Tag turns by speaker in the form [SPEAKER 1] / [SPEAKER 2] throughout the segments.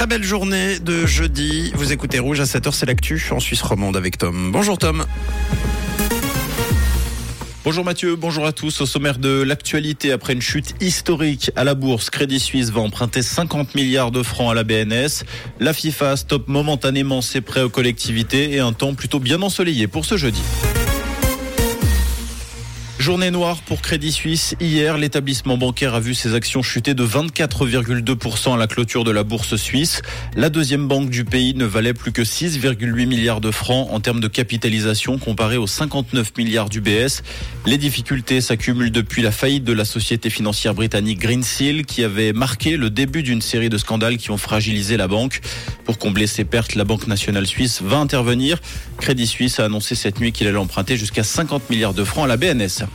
[SPEAKER 1] Très belle journée de jeudi. Vous écoutez Rouge à 7h, c'est l'actu en Suisse romande avec Tom. Bonjour Tom.
[SPEAKER 2] Bonjour Mathieu, bonjour à tous. Au sommaire de l'actualité, après une chute historique à la bourse, Crédit Suisse va emprunter 50 milliards de francs à la BNS. La FIFA stoppe momentanément ses prêts aux collectivités et un temps plutôt bien ensoleillé pour ce jeudi. Journée noire pour Crédit Suisse. Hier, l'établissement bancaire a vu ses actions chuter de 24,2% à la clôture de la bourse suisse. La deuxième banque du pays ne valait plus que 6,8 milliards de francs en termes de capitalisation comparé aux 59 milliards du BS. Les difficultés s'accumulent depuis la faillite de la société financière britannique Greensill qui avait marqué le début d'une série de scandales qui ont fragilisé la banque. Pour combler ses pertes, la Banque nationale suisse va intervenir. Crédit Suisse a annoncé cette nuit qu'il allait emprunter jusqu'à 50 milliards de francs à la BNS.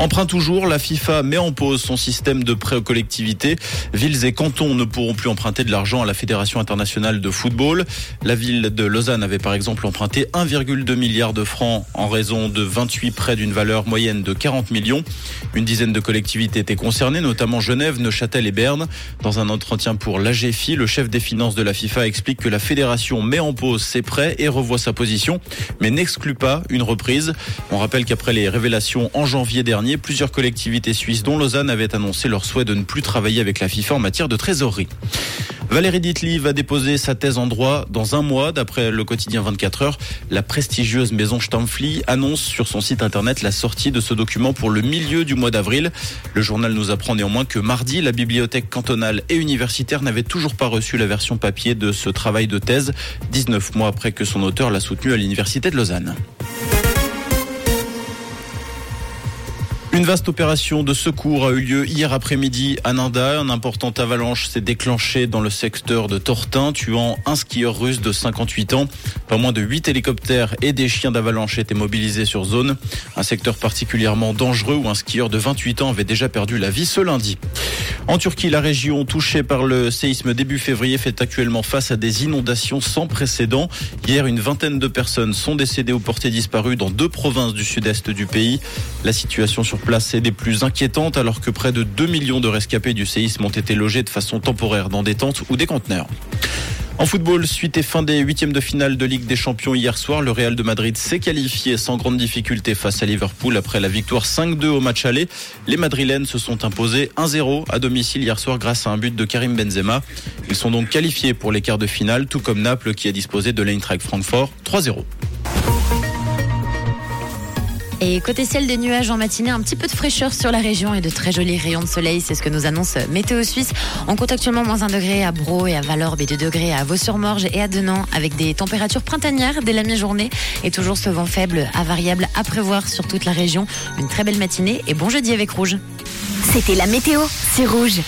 [SPEAKER 2] Emprunt toujours, la FIFA met en pause son système de prêt aux collectivités. Villes et cantons ne pourront plus emprunter de l'argent à la Fédération internationale de football. La ville de Lausanne avait par exemple emprunté 1,2 milliard de francs en raison de 28 prêts d'une valeur moyenne de 40 millions. Une dizaine de collectivités étaient concernées, notamment Genève, Neuchâtel et Berne. Dans un entretien pour l'AGFI, le chef des finances de la FIFA explique que la fédération met en pause ses prêts et revoit sa position, mais n'exclut pas une reprise. On rappelle qu'après les révélations en janvier dernier, plusieurs collectivités suisses, dont Lausanne, avaient annoncé leur souhait de ne plus travailler avec la FIFA en matière de trésorerie. Valérie Ditli va déposer sa thèse en droit dans un mois. D'après le quotidien 24 heures, la prestigieuse maison Stampfli annonce sur son site internet la sortie de ce document pour le milieu du mois d'avril. Le journal nous apprend néanmoins que mardi, la bibliothèque cantonale et universitaire n'avait toujours pas reçu la version papier de ce travail de thèse, 19 mois après que son auteur l'a soutenu à l'université de Lausanne. Une vaste opération de secours a eu lieu hier après-midi à Nanda. Un important avalanche s'est déclenché dans le secteur de Tortin, tuant un skieur russe de 58 ans. Pas moins de 8 hélicoptères et des chiens d'avalanche étaient mobilisés sur zone. Un secteur particulièrement dangereux où un skieur de 28 ans avait déjà perdu la vie ce lundi. En Turquie, la région touchée par le séisme début février fait actuellement face à des inondations sans précédent. Hier, une vingtaine de personnes sont décédées ou portées disparues dans deux provinces du sud-est du pays. La situation sur place est des plus inquiétantes alors que près de 2 millions de rescapés du séisme ont été logés de façon temporaire dans des tentes ou des conteneurs. En football, suite et fin des huitièmes de finale de Ligue des Champions hier soir, le Real de Madrid s'est qualifié sans grande difficulté face à Liverpool après la victoire 5-2 au match aller. Les Madrilènes se sont imposés 1-0 à domicile hier soir grâce à un but de Karim Benzema. Ils sont donc qualifiés pour les quarts de finale, tout comme Naples qui a disposé de l'Eintracht Francfort 3-0.
[SPEAKER 3] Et côté ciel, des nuages en matinée, un petit peu de fraîcheur sur la région et de très jolis rayons de soleil. C'est ce que nous annonce Météo Suisse. On compte actuellement moins 1 degré à Bro et à Valorbe et 2 degrés à Vaux-sur-Morge et à Denan avec des températures printanières dès la mi-journée et toujours ce vent faible à variable à prévoir sur toute la région. Une très belle matinée et bon jeudi avec Rouge.
[SPEAKER 4] C'était la météo, c'est Rouge.